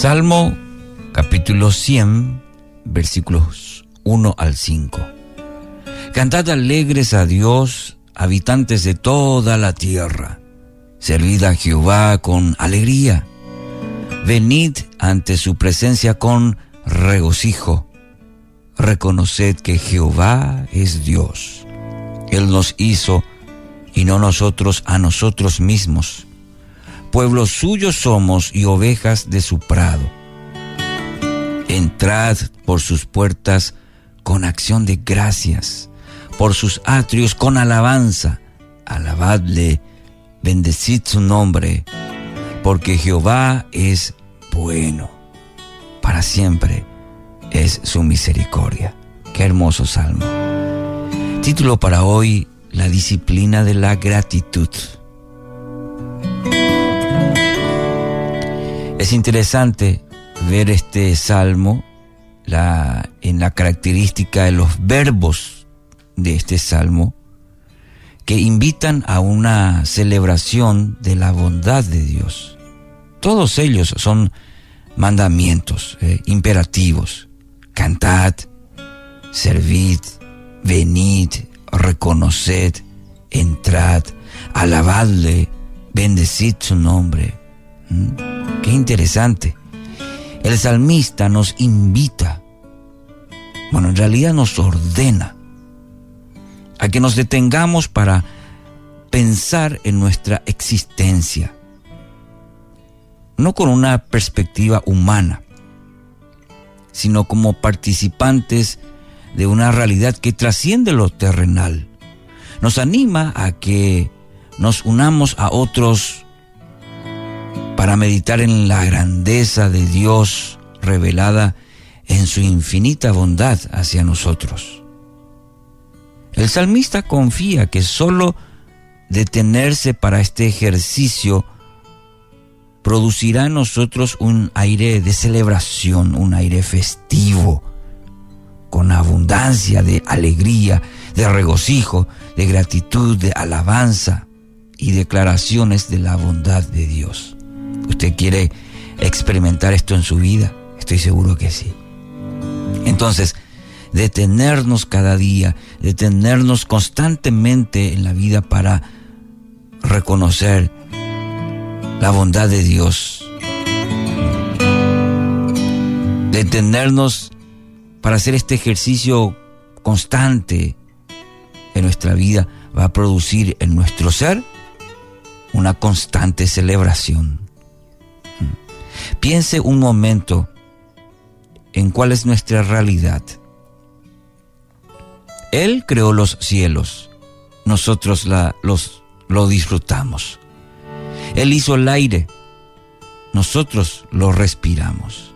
Salmo capítulo 100, versículos 1 al 5. Cantad alegres a Dios, habitantes de toda la tierra. Servid a Jehová con alegría. Venid ante su presencia con regocijo. Reconoced que Jehová es Dios. Él nos hizo y no nosotros a nosotros mismos. Pueblo suyo somos y ovejas de su prado. Entrad por sus puertas con acción de gracias, por sus atrios con alabanza. Alabadle, bendecid su nombre, porque Jehová es bueno. Para siempre es su misericordia. Qué hermoso salmo. Título para hoy, la disciplina de la gratitud. Es interesante ver este salmo en la característica de los verbos de este salmo que invitan a una celebración de la bondad de Dios. Todos ellos son mandamientos, eh, imperativos. Cantad, servid, venid, reconoced, entrad, alabadle, bendecid su nombre. ¿Mm? Qué interesante. El salmista nos invita, bueno, en realidad nos ordena a que nos detengamos para pensar en nuestra existencia, no con una perspectiva humana, sino como participantes de una realidad que trasciende lo terrenal. Nos anima a que nos unamos a otros para meditar en la grandeza de Dios revelada en su infinita bondad hacia nosotros. El salmista confía que solo detenerse para este ejercicio producirá en nosotros un aire de celebración, un aire festivo, con abundancia de alegría, de regocijo, de gratitud, de alabanza y declaraciones de la bondad de Dios. ¿Usted quiere experimentar esto en su vida? Estoy seguro que sí. Entonces, detenernos cada día, detenernos constantemente en la vida para reconocer la bondad de Dios. Detenernos para hacer este ejercicio constante en nuestra vida va a producir en nuestro ser una constante celebración. Piense un momento en cuál es nuestra realidad. Él creó los cielos, nosotros los, lo disfrutamos. Él hizo el aire, nosotros lo respiramos.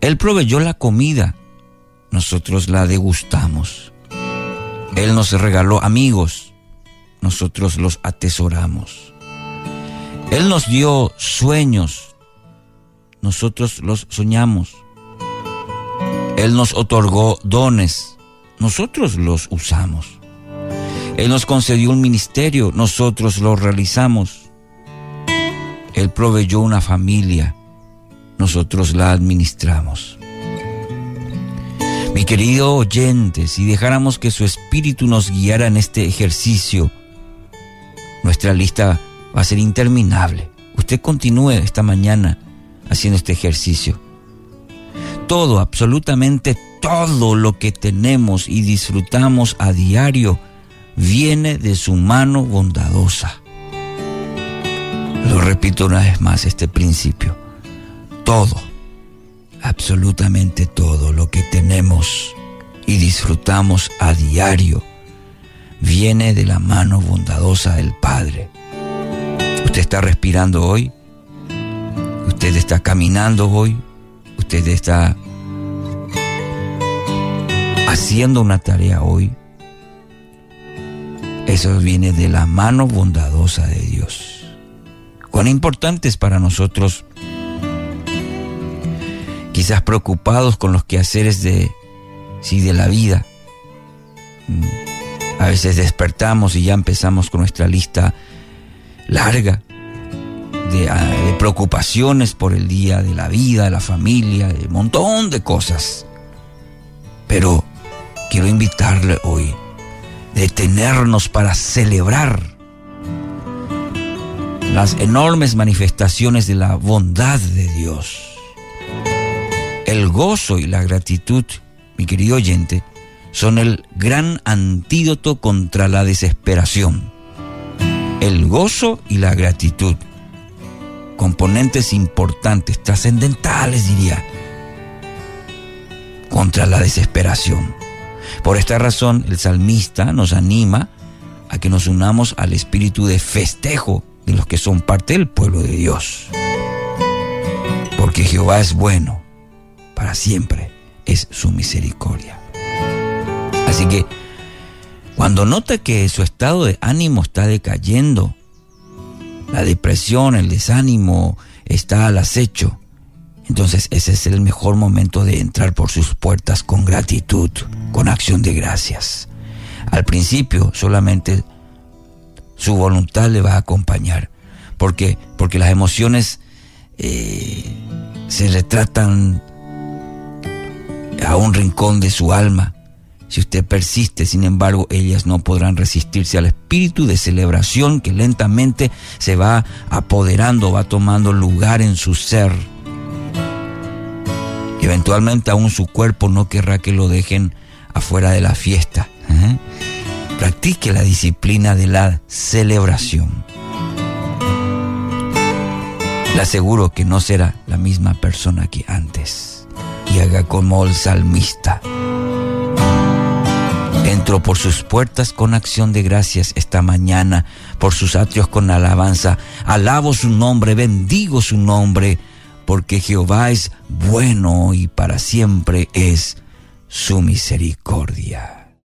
Él proveyó la comida, nosotros la degustamos. Él nos regaló amigos, nosotros los atesoramos. Él nos dio sueños, nosotros los soñamos. Él nos otorgó dones, nosotros los usamos. Él nos concedió un ministerio, nosotros lo realizamos. Él proveyó una familia, nosotros la administramos. Mi querido oyente, si dejáramos que su espíritu nos guiara en este ejercicio, nuestra lista va a ser interminable. Usted continúe esta mañana haciendo este ejercicio. Todo, absolutamente todo lo que tenemos y disfrutamos a diario viene de su mano bondadosa. Lo repito una vez más, este principio. Todo, absolutamente todo lo que tenemos y disfrutamos a diario viene de la mano bondadosa del Padre. Usted está respirando hoy, usted está caminando hoy, usted está haciendo una tarea hoy. Eso viene de la mano bondadosa de Dios. Cuán importante es para nosotros, quizás preocupados con los quehaceres de, sí, de la vida. A veces despertamos y ya empezamos con nuestra lista larga ah, de, preocupaciones por el día, de la vida, de la familia, de un montón de cosas. Pero quiero invitarle hoy detenernos para celebrar las enormes manifestaciones de la bondad de Dios. El gozo y la gratitud, mi querido oyente, son el gran antídoto contra la desesperación. El gozo y la gratitud, componentes importantes, trascendentales diría, contra la desesperación. Por esta razón, el salmista nos anima a que nos unamos al espíritu de festejo de los que son parte del pueblo de Dios. Porque Jehová es bueno, para siempre es su misericordia. Así que cuando nota que su estado de ánimo está decayendo, la depresión, el desánimo está al acecho, entonces ese es el mejor momento de entrar por sus puertas con gratitud, con acción de gracias. Al principio solamente su voluntad le va a acompañar, porque, porque las emociones eh, se retratan a un rincón de su alma si usted persiste, sin embargo, ellas no podrán resistirse al espíritu de celebración que lentamente se va apoderando, va tomando lugar en su ser. Eventualmente aún su cuerpo no querrá que lo dejen afuera de la fiesta. ¿eh? Practique la disciplina de la celebración. Le aseguro que no será la misma persona que antes. Y haga como el salmista. Entro por sus puertas con acción de gracias esta mañana, por sus atrios con alabanza. Alabo su nombre, bendigo su nombre, porque Jehová es bueno y para siempre es su misericordia.